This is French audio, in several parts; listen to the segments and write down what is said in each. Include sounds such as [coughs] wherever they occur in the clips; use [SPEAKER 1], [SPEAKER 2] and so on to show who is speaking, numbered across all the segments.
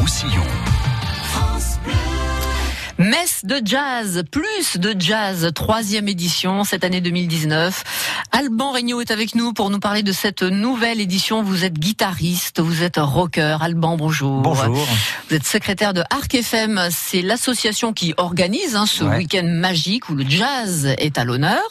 [SPEAKER 1] Roussillon.
[SPEAKER 2] Messe de jazz, plus de jazz, troisième édition cette année 2019. Alban Regnault est avec nous pour nous parler de cette nouvelle édition. Vous êtes guitariste, vous êtes rocker. Alban, bonjour.
[SPEAKER 3] Bonjour.
[SPEAKER 2] Vous êtes secrétaire de Arc FM. C'est l'association qui organise hein, ce
[SPEAKER 3] Ouais.
[SPEAKER 2] week-end magique où le jazz est à l'honneur.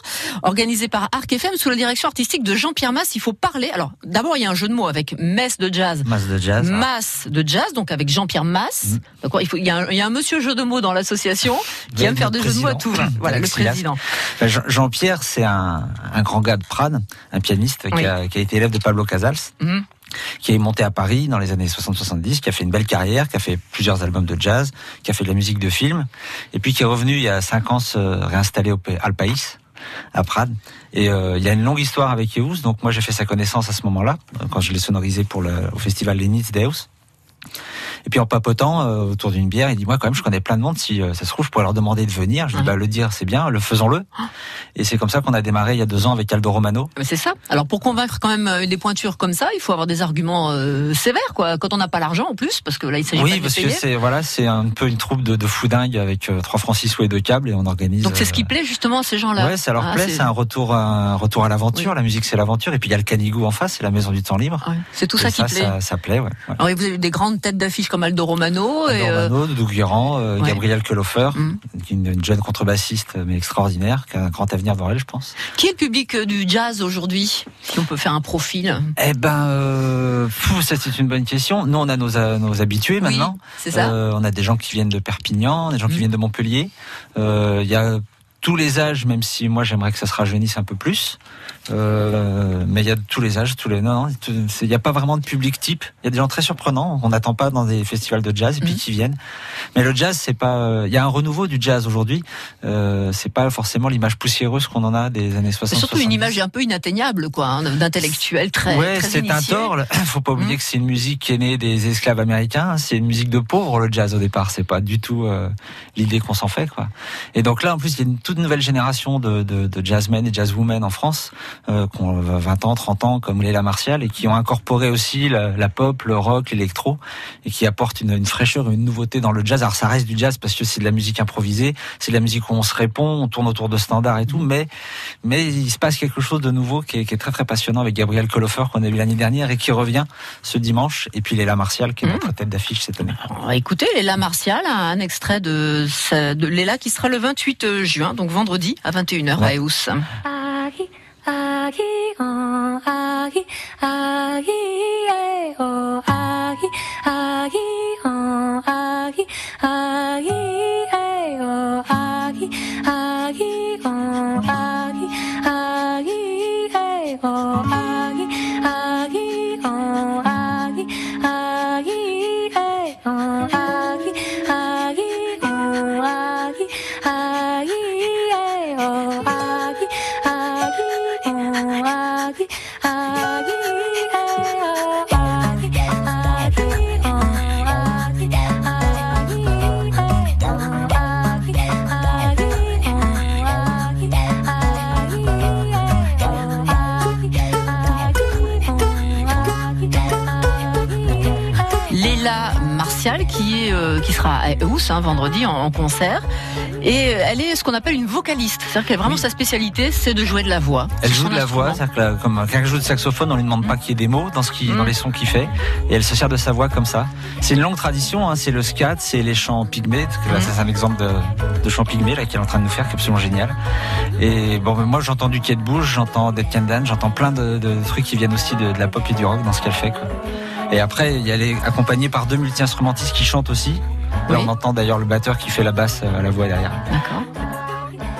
[SPEAKER 2] Organisé par Arc FM sous la direction artistique de Jean-Pierre Masse. Il faut parler. Alors, d'abord, il y a un jeu de mots avec messe de jazz.
[SPEAKER 3] Masse de jazz.
[SPEAKER 2] Masse de jazz, donc avec Jean-Pierre Masse.
[SPEAKER 3] Mm.
[SPEAKER 2] D'accord, il, faut, il, y a un, il y a un monsieur jeu de mots dans l'association qui aime faire des jeux de mots à tout. va. Voilà, le président.
[SPEAKER 3] Jean- Jean-Pierre, c'est un, un grand gars de Prades, un pianiste
[SPEAKER 2] Oui.
[SPEAKER 3] qui, a, qui a été élève de Pablo Casals,
[SPEAKER 2] Mhm.
[SPEAKER 3] qui est monté à Paris dans les années 60-70, qui a fait une belle carrière, qui a fait plusieurs albums de jazz, qui a fait de la musique de film, et puis qui est revenu il y a cinq ans se réinstaller au Pa- Al País, à Prades. Et euh, il y a une longue histoire avec Eus, donc moi j'ai fait sa connaissance à ce moment-là, euh, quand je l'ai sonorisé pour le, au festival Lenitz Deus. Et puis en papotant euh, autour d'une bière, il dit moi quand même je connais plein de monde. Si euh, ça se trouve je pourrais leur demander de venir. Je dis
[SPEAKER 2] Ouais.
[SPEAKER 3] bah le dire c'est bien, le faisons-le. Et c'est comme ça qu'on a démarré il y a deux ans avec Aldo Romano.
[SPEAKER 2] Mais C'est ça. Alors pour convaincre quand même euh, des pointures comme ça, il faut avoir des arguments euh, sévères, quoi. Quand on n'a pas l'argent en plus, parce que là il s'agit pas
[SPEAKER 3] Oui
[SPEAKER 2] de
[SPEAKER 3] parce que c'est voilà c'est un peu une troupe de, de foudingues avec euh, trois francs six sous et deux câbles et on organise.
[SPEAKER 2] Donc c'est ce qui
[SPEAKER 3] euh,
[SPEAKER 2] plaît justement à ces gens-là.
[SPEAKER 3] Ouais, ça leur
[SPEAKER 2] Ah,
[SPEAKER 3] plaît, c'est un retour, un retour à l'aventure. La musique, c'est l'aventure. Et puis il y a le Canigou en face, c'est la maison du temps libre.
[SPEAKER 2] Ouais, C'est tout
[SPEAKER 3] Et
[SPEAKER 2] ça qui plaît.
[SPEAKER 3] Ça, ça plaît, ouais.
[SPEAKER 2] Alors vous avez des grandes têtes d'affiche comme Aldo Romano et
[SPEAKER 3] Aldo
[SPEAKER 2] euh,
[SPEAKER 3] Romano, Doudou Guéran, euh,
[SPEAKER 2] ouais.
[SPEAKER 3] Gabriel Kelofer,
[SPEAKER 2] Mm.
[SPEAKER 3] est une, une jeune contrebassiste mais extraordinaire, qui a un grand avenir devant elle, je pense.
[SPEAKER 2] qui est le public euh, du jazz aujourd'hui Si on peut faire un profil?
[SPEAKER 3] Eh ben, euh, ça c'est une bonne question. Nous, on a nos, euh, nos habitués maintenant.
[SPEAKER 2] C'est ça.
[SPEAKER 3] Euh, on a des gens qui viennent de Perpignan, des gens qui
[SPEAKER 2] Mm.
[SPEAKER 3] viennent de Montpellier. Euh, Il y a tous les âges, même si moi j'aimerais que ça se rajeunisse un peu plus. Euh, mais il y a de tous les âges, tous les non, c'est- il n'y a pas vraiment de public type. Il y a des gens très surprenants. On n'attend pas dans des festivals de jazz et puis
[SPEAKER 2] Mhm.
[SPEAKER 3] qui viennent. Mais le jazz, c'est pas. euh, Il y a un renouveau du jazz aujourd'hui. Euh, c'est pas forcément l'image poussiéreuse qu'on en a des années 60.
[SPEAKER 2] C'est surtout une
[SPEAKER 3] 70.
[SPEAKER 2] image un peu inatteignable, quoi, hein, d'intellectuel très.
[SPEAKER 3] Ouais,
[SPEAKER 2] très
[SPEAKER 3] c'est un tort. [coughs] Faut pas oublier
[SPEAKER 2] Mm.
[SPEAKER 3] que c'est une musique qui est née des esclaves américains. C'est une musique de pauvres le jazz au départ. C'est pas du tout euh, l'idée qu'on s'en fait, quoi. Et donc là, en plus, il y a une toute nouvelle génération de, de, de jazzmen et jazzwomen en France, euh, qui ont 20 ans, 30 ans, comme Léla Martial, et qui ont incorporé aussi la, la pop, le rock, l'électro, et qui apportent une, une fraîcheur, une nouveauté dans le jazz. Alors ça reste du jazz parce que c'est de la musique improvisée, c'est de la musique où on se répond, on tourne autour de standards et tout, mais mais il se passe quelque chose de nouveau qui est, qui est très très passionnant avec Gabriel Kolofer qu'on a vu l'année dernière et qui revient ce dimanche, et puis Léla Martial qui est
[SPEAKER 2] Mm.
[SPEAKER 3] notre tête d'affiche cette année.
[SPEAKER 2] Alors, Écoutez, Léla Martial, un extrait de, de Léla qui sera le 28 juin, donc vendredi à 21h à
[SPEAKER 3] Ouais.
[SPEAKER 2] Eus.
[SPEAKER 4] 아기 어 아기 아기 에어 아기 아기 어 아기 아기 에어 아기 아기 어 아기
[SPEAKER 2] qui euh, sera à Eus hein, vendredi en, en concert et euh, elle est ce qu'on appelle une vocaliste, c'est-à-dire qu'elle vraiment
[SPEAKER 3] Oui.
[SPEAKER 2] sa spécialité c'est de jouer de la voix.
[SPEAKER 3] Elle joue de la voix, c'est-à-dire que la- comme quelqu'un joue de saxophone, on lui demande pas qu'il y ait des mots dans ce qui,
[SPEAKER 2] Mm.
[SPEAKER 3] dans les sons qu'il fait, et elle se sert de sa voix comme ça. C'est une longue tradition, hein, c'est le scat, c'est les chants pygmées. que Là,
[SPEAKER 2] Mm.
[SPEAKER 3] c'est un exemple de, de chant pygmée là qu'elle est en train de nous faire, qui est absolument génial. Et bon, moi j'entends du Kate Bush, j'entends Dead Can j'entends plein de, de trucs qui viennent aussi de, de la pop et du rock dans ce qu'elle fait. Quoi. Et après, il y a les accompagnée par deux multi-instrumentistes qui chantent aussi. Là, on entend d'ailleurs le batteur qui fait la basse euh, à la voix derrière
[SPEAKER 2] D'accord.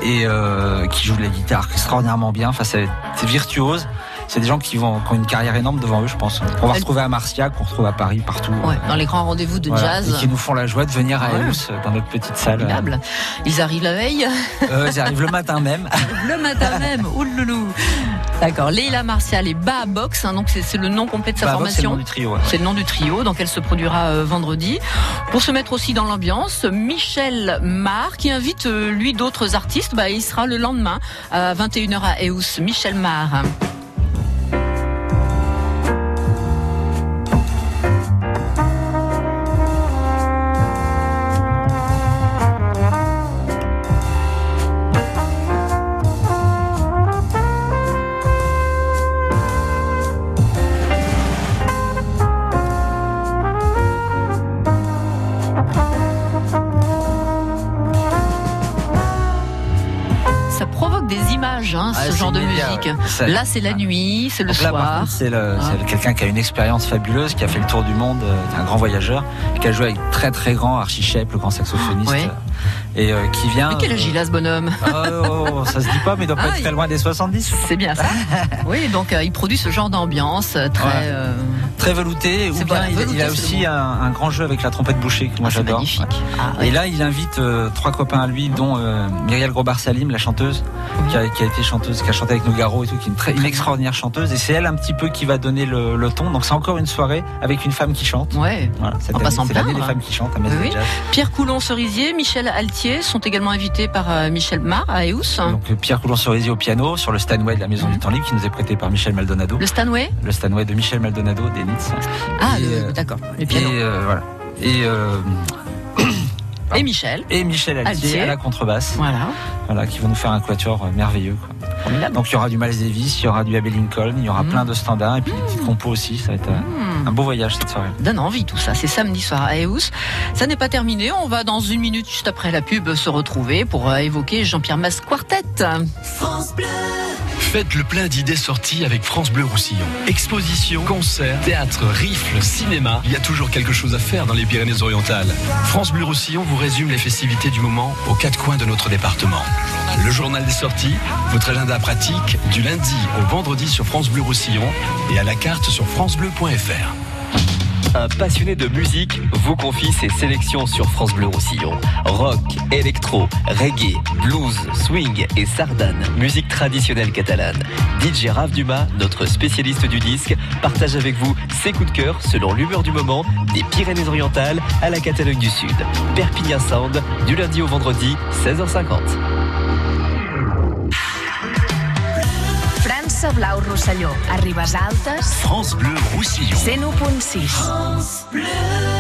[SPEAKER 3] et euh, qui joue de la guitare extraordinairement bien. Enfin, c'est virtuose. C'est des gens qui, vont, qui ont une carrière énorme devant eux, je pense. On va retrouver à Marcia, qu'on retrouve à Paris, partout.
[SPEAKER 2] Ouais, dans les grands rendez-vous de
[SPEAKER 3] Voilà.
[SPEAKER 2] jazz.
[SPEAKER 3] Et qui nous font la joie de venir à
[SPEAKER 2] Ouais.
[SPEAKER 3] Eus, dans notre petite salle.
[SPEAKER 2] Formidable. Ils arrivent la veille,
[SPEAKER 3] Euh, ils arrivent le matin même. [laughs]
[SPEAKER 2] le matin même. Ouloulou. D'accord. Leila Martial et Ba Box, hein, donc c'est le nom complet de sa
[SPEAKER 3] Bah, donc, c'est le
[SPEAKER 2] formation.
[SPEAKER 3] nom du trio. ouais.
[SPEAKER 2] C'est le nom du trio, donc elle se produira euh, vendredi. Pour se mettre aussi dans l'ambiance, Michel Mar, qui invite euh, lui d'autres artistes, bah, il sera le lendemain à 21h à Eus. Michel Mar.
[SPEAKER 3] Ouais.
[SPEAKER 2] Là, c'est la nuit, c'est le
[SPEAKER 3] Donc là,
[SPEAKER 2] soir.
[SPEAKER 3] c'est
[SPEAKER 2] Ah.
[SPEAKER 3] quelqu'un qui a une expérience fabuleuse, qui a fait le tour du monde, euh, qui est un grand voyageur, qui a joué avec très très grand Archie Shepp, le grand saxophoniste. Euh, et euh, qui vient.
[SPEAKER 2] Mais quel âge il a ce bonhomme
[SPEAKER 3] Oh, oh, oh, ça se dit pas, mais il doit pas
[SPEAKER 2] Ah,
[SPEAKER 3] être
[SPEAKER 2] il-
[SPEAKER 3] très loin des 70.
[SPEAKER 2] C'est bien ça. [laughs] oui, donc euh, il produit ce genre d'ambiance euh, très.
[SPEAKER 3] Ouais.
[SPEAKER 2] euh,
[SPEAKER 3] Très velouté, ou bien
[SPEAKER 2] voilà,
[SPEAKER 3] il,
[SPEAKER 2] velouté,
[SPEAKER 3] il a aussi un, un grand jeu avec la trompette bouchée que moi
[SPEAKER 2] ah,
[SPEAKER 3] j'adore. Ouais.
[SPEAKER 2] Ah,
[SPEAKER 3] Et là, il invite euh, trois copains à lui, dont euh, Myriel Grobar Salim, la chanteuse, qui a, qui a été chanteuse, qui a chanté avec Nougaro et tout, qui est une, très, une extraordinaire chanteuse. Et c'est elle un petit peu qui va donner le, le ton. Donc c'est encore une soirée avec une femme qui chante.
[SPEAKER 2] Ouais.
[SPEAKER 3] Voilà, c'est l'année des femmes qui chantent à
[SPEAKER 2] Oui.
[SPEAKER 3] Jazz.
[SPEAKER 2] Pierre Coulon-Cerisier, Michel Altier sont également invités par euh, Michel Mar à Eus.
[SPEAKER 3] Donc Pierre Coulon-Cerisier au piano sur le Stanway de la Maison du Temps Libre qui nous est prêté par Michel Maldonado.
[SPEAKER 2] Le Stanway?
[SPEAKER 3] Le Stanway de Michel Maldonado des Nitz.
[SPEAKER 2] Ah,
[SPEAKER 3] euh,
[SPEAKER 2] d'accord.
[SPEAKER 3] Et euh, voilà. Et, euh,
[SPEAKER 2] Et Michel.
[SPEAKER 3] et Michel Altier,
[SPEAKER 2] Altier.
[SPEAKER 3] à la contrebasse,
[SPEAKER 2] Voilà.
[SPEAKER 3] voilà, qui vont nous faire un quatuor merveilleux. Quoi.
[SPEAKER 2] Formidable.
[SPEAKER 3] Donc il y aura du Miles Davis, il y aura du Abbey Lincoln, il y aura
[SPEAKER 2] Mhm.
[SPEAKER 3] plein de standards et puis des petites compos aussi. Ça va être euh, un beau voyage cette soirée.
[SPEAKER 2] donne envie tout ça. C'est samedi soir à Eus. Ça n'est pas terminé. On va dans une minute juste après la pub se retrouver pour euh, évoquer Jean-Pierre Mas Quartet.
[SPEAKER 1] Faites le plein d'idées sorties avec France Bleu Roussillon. Exposition, concerts, théâtre, rifle, cinéma. Il y a toujours quelque chose à faire dans les Pyrénées-Orientales. France Bleu Roussillon vous résume les festivités du moment aux quatre coins de notre département. Le journal des sorties, votre agenda pratique du lundi au vendredi sur France Bleu Roussillon et à la carte sur francebleu.fr.
[SPEAKER 5] Un passionné de musique vous confie ses sélections sur France Bleu Roussillon. Rock, électro, reggae, blues, swing et sardane, musique traditionnelle catalane. DJ Rav Dumas, notre spécialiste du disque, partage avec vous ses coups de cœur selon l'humeur du moment des Pyrénées-Orientales à la Catalogne du Sud. Perpignan Sound, du lundi au vendredi, 16h50.
[SPEAKER 6] França Blau Rosselló, a Ribes Altes,
[SPEAKER 1] France Bleu Roussillon.
[SPEAKER 6] 101.6.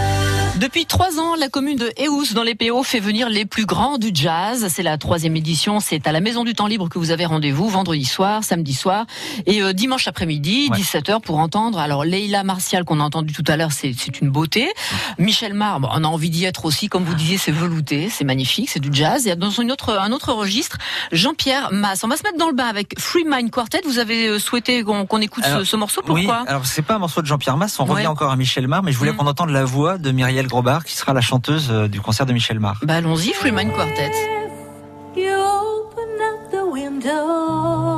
[SPEAKER 2] Depuis trois ans, la commune de Eus dans les PO fait venir les plus grands du jazz. C'est la troisième édition. C'est à la Maison du Temps Libre que vous avez rendez-vous vendredi soir, samedi soir et euh, dimanche après-midi,
[SPEAKER 3] Ouais.
[SPEAKER 2] 17h pour entendre. Alors Leila Martial qu'on a entendu tout à l'heure, c'est une beauté. Michel Mar, bon, on a envie d'y être aussi. Comme vous disiez, c'est velouté, c'est magnifique, c'est du jazz. Et dans une autre, un autre registre, Jean-Pierre Masse. On va se mettre dans le bain avec Free Mind Quartet. Vous avez euh, souhaité qu'on écoute ce,
[SPEAKER 3] Alors,
[SPEAKER 2] ce morceau?
[SPEAKER 3] oui,
[SPEAKER 2] Pourquoi?
[SPEAKER 3] alors c'est pas un morceau de Jean-Pierre Masse, on
[SPEAKER 2] Ouais.
[SPEAKER 3] revient encore à Michel Mar, mais je voulais
[SPEAKER 2] Mhm.
[SPEAKER 3] qu'on entende la voix de Myriel Grobard qui sera la chanteuse euh, du concert de Michel Mar.
[SPEAKER 2] Bah allons-y, Free Mind Quartet.
[SPEAKER 4] You open up the windows,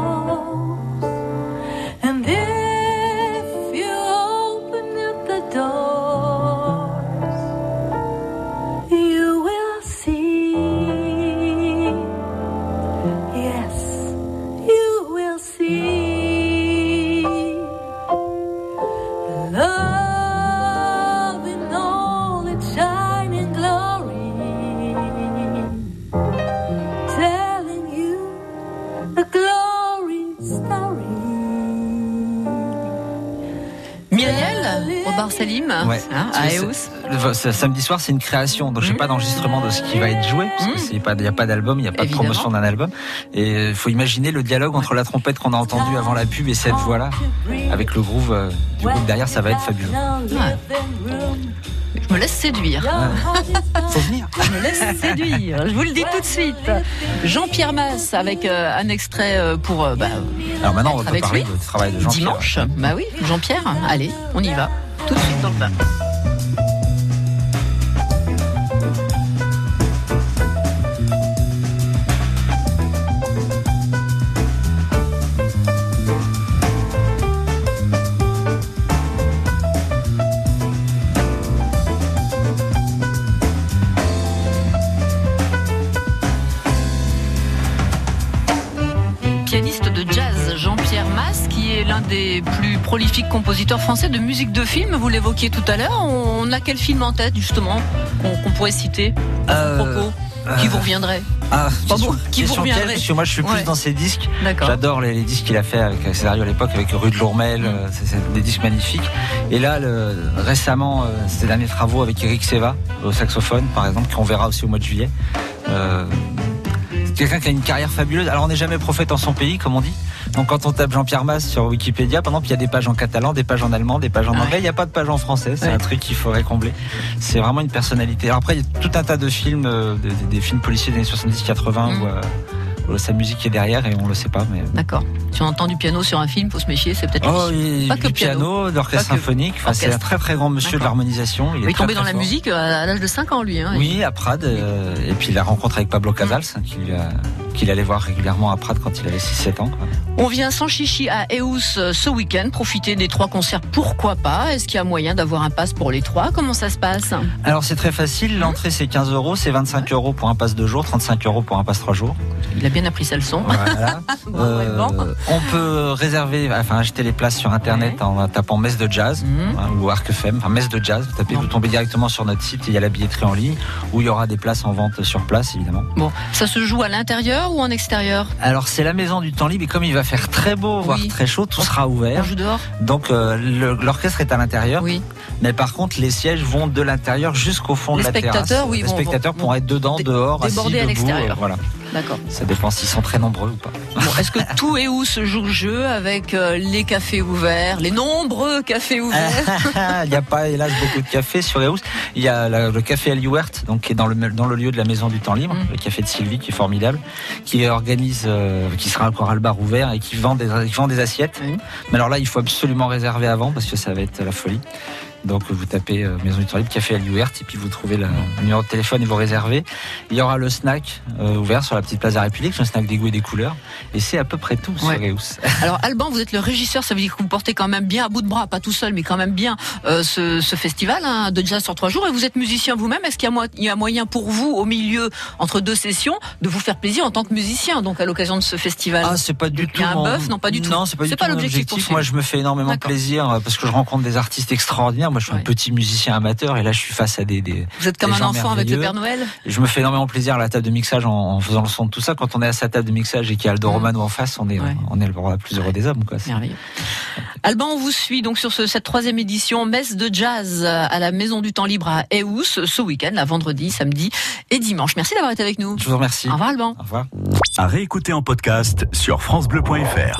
[SPEAKER 2] Myriel, Robert Salim,
[SPEAKER 3] Ouais.
[SPEAKER 2] hein, à
[SPEAKER 3] ce samedi soir, c'est une création, donc j'ai
[SPEAKER 2] Mhm.
[SPEAKER 3] pas d'enregistrement de ce qui va être joué, parce
[SPEAKER 2] Mhm.
[SPEAKER 3] que c'est pas, il n'y a pas d'album, il n'y a pas
[SPEAKER 2] Évidemment.
[SPEAKER 3] de promotion d'un album. Et il faut imaginer le dialogue entre la trompette qu'on a entendue avant la pub et cette voix-là, avec le groove euh, du groupe derrière, ça va être fabuleux.
[SPEAKER 2] Je me laisse séduire.
[SPEAKER 3] Faut venir.
[SPEAKER 2] Je me laisse séduire. Je vous le dis tout de suite. Jean-Pierre Masse avec euh, un extrait euh, pour euh, bah,
[SPEAKER 3] Alors maintenant, on
[SPEAKER 2] avec
[SPEAKER 3] parler
[SPEAKER 2] lui.
[SPEAKER 3] du travail de Jean-Pierre.
[SPEAKER 2] dimanche. Bah oui, Jean-Pierre. Allez, on y va. Tout de suite dans le bain. Est l'un des plus prolifiques compositeurs français de musique de film. Vous l'évoquiez tout à l'heure. On a quel film en tête, justement, qu'on pourrait citer à
[SPEAKER 3] Euh,
[SPEAKER 2] propos Qui
[SPEAKER 3] euh,
[SPEAKER 2] vous reviendrait?
[SPEAKER 3] Ah,
[SPEAKER 2] bon, qui vous reviendrait.
[SPEAKER 3] quelle Parce que moi, je suis plus
[SPEAKER 2] Ouais.
[SPEAKER 3] dans ces disques. J'adore les, les disques qu'il a fait avec Césario à l'époque, avec Rue de Lourmel.
[SPEAKER 2] Mm.
[SPEAKER 3] euh, C'est des disques magnifiques. Et là, le- récemment, ses derniers travaux avec Eric Seva au saxophone, par exemple, qu'on verra aussi au mois de juillet. Euh, quelqu'un qui a une carrière fabuleuse. Alors, on n'est jamais prophète en son pays, comme on dit. Donc, quand on tape Jean-Pierre Masse sur Wikipédia, par exemple, il y a des pages en catalan, des pages en allemand, des pages en anglais. Il n'y a pas de page en français. C'est
[SPEAKER 2] Ouais.
[SPEAKER 3] un truc qu'il faudrait combler. C'est vraiment une personnalité. Alors après, il y a tout un tas de films, euh, des, des films policiers des années 70-80
[SPEAKER 2] Mm.
[SPEAKER 3] où, euh, sa musique est derrière et on le sait pas. Mais
[SPEAKER 2] D'accord. Si on entend du piano sur un film, faut se méfier, c'est peut-être
[SPEAKER 3] oh,
[SPEAKER 2] Pas que
[SPEAKER 3] du
[SPEAKER 2] piano. que.
[SPEAKER 3] symphonique. Enfin, c'est un très très grand monsieur de l'harmonisation.
[SPEAKER 2] Il
[SPEAKER 3] est
[SPEAKER 2] est tombé dans la musique à l'âge de 5 ans, lui. Hein.
[SPEAKER 3] Oui, à Prades. euh, et puis la rencontre avec Pablo Casals, hein, qu'il lui a- qu'il allait voir régulièrement à Prades quand il avait 6-7 ans. quoi.
[SPEAKER 2] On vient sans chichi à Eus euh, ce week-end, profiter des trois concerts, pourquoi pas? Est-ce qu'il y a moyen d'avoir un pass pour les trois? Comment ça se passe?
[SPEAKER 3] Alors c'est très facile, l'entrée c'est 15 euros, c'est 25 euros pour un pass de jour, 35 euros pour un pass 3 jours.
[SPEAKER 2] Il a bien appris sa leçon.
[SPEAKER 3] Voilà.
[SPEAKER 2] Bon, ouais, bon.
[SPEAKER 3] Euh, on peut réserver, enfin acheter les places sur internet en tapant messe de jazz
[SPEAKER 2] Mhm.
[SPEAKER 3] hein, ou Arc FM, enfin messe de jazz. Vous tapez,
[SPEAKER 2] Bon.
[SPEAKER 3] vous tombez directement sur notre site. et Il y a la billetterie en ligne où il y aura des places en vente sur place évidemment.
[SPEAKER 2] Bon, ça se joue à l'intérieur ou en extérieur?
[SPEAKER 3] Alors c'est la maison du temps libre et comme il va faire très beau, voire très chaud, tout sera
[SPEAKER 2] On
[SPEAKER 3] ouvert.
[SPEAKER 2] joue dehors?
[SPEAKER 3] Donc euh, l'orchestre est à l'intérieur,
[SPEAKER 2] Oui.
[SPEAKER 3] mais par contre les sièges vont de l'intérieur jusqu'au fond
[SPEAKER 2] Les
[SPEAKER 3] de la terrasse.
[SPEAKER 2] spectateurs, oui,
[SPEAKER 3] les spectateurs
[SPEAKER 2] vont-
[SPEAKER 3] pourront être dedans, dehors,
[SPEAKER 2] déborder à
[SPEAKER 3] assis, debout,
[SPEAKER 2] l'extérieur.
[SPEAKER 3] euh, voilà.
[SPEAKER 2] D'accord.
[SPEAKER 3] Ça dépend s'ils sont très nombreux ou pas.
[SPEAKER 2] Bon, est-ce que [laughs] tout Eus joue le jeu avec euh, les cafés ouverts, les nombreux cafés ouverts [laughs]
[SPEAKER 3] Il n'y a pas, hélas, beaucoup de cafés sur Eus. Il y a le café Aliouert, donc qui est dans le, dans le lieu de la maison du temps libre,
[SPEAKER 2] Mm.
[SPEAKER 3] le café de Sylvie, qui est formidable, qui organise, euh, qui sera encore à le bar ouvert et qui vend des, qui vend des assiettes. Mais alors là, il faut absolument réserver avant parce que ça va être la folie. Donc vous tapez euh, Maison du Temps Libre, Café Aliouert, et puis vous trouvez le numéro de téléphone et vous réservez. Il y aura le snack euh, ouvert sur la petite place de la République, le snack des goûts et des couleurs. Et c'est à peu près tout
[SPEAKER 2] Ouais.
[SPEAKER 3] sur. [laughs]
[SPEAKER 2] Alors Alban, vous êtes le régisseur, ça veut dire que vous portez quand même bien à bout de bras, pas tout seul, mais quand même bien euh, ce, ce festival hein, de jazz sur trois jours. Et vous êtes musicien vous-même. Est-ce qu'il y, y a moyen pour vous, au milieu, entre deux sessions, de vous faire plaisir en tant que musicien, donc à l'occasion de ce festival?
[SPEAKER 3] Ah, c'est pas du
[SPEAKER 2] Il y
[SPEAKER 3] tout.
[SPEAKER 2] a un bœuf? Non, pas du tout.
[SPEAKER 3] Non, c'est pas
[SPEAKER 2] pas
[SPEAKER 3] tout
[SPEAKER 2] l'objectif.
[SPEAKER 3] Moi, je me fais énormément plaisir parce que je rencontre des artistes extraordinaires. Moi, je suis
[SPEAKER 2] Ouais.
[SPEAKER 3] un petit musicien amateur et là, je suis face à des. des...
[SPEAKER 2] Vous êtes comme un enfant avec le. Père Noël
[SPEAKER 3] Je me fais énormément plaisir à la table de mixage en, en faisant le son de tout ça. Quand on est à sa table de mixage et qu'il y a Aldo. Romano en face, on est,
[SPEAKER 2] Ouais.
[SPEAKER 3] on est le roi plus heureux des hommes. Quoi. C'est-
[SPEAKER 2] Merveilleux. Alban, on vous suit donc sur ce- cette troisième édition messe de jazz à la Maison du Temps Libre à Eus ce week-end, la vendredi, samedi et dimanche. Merci d'avoir été avec nous.
[SPEAKER 3] Je vous remercie.
[SPEAKER 2] Au revoir Alban.
[SPEAKER 3] Au revoir.
[SPEAKER 7] À réécouter en podcast sur FranceBleu.fr.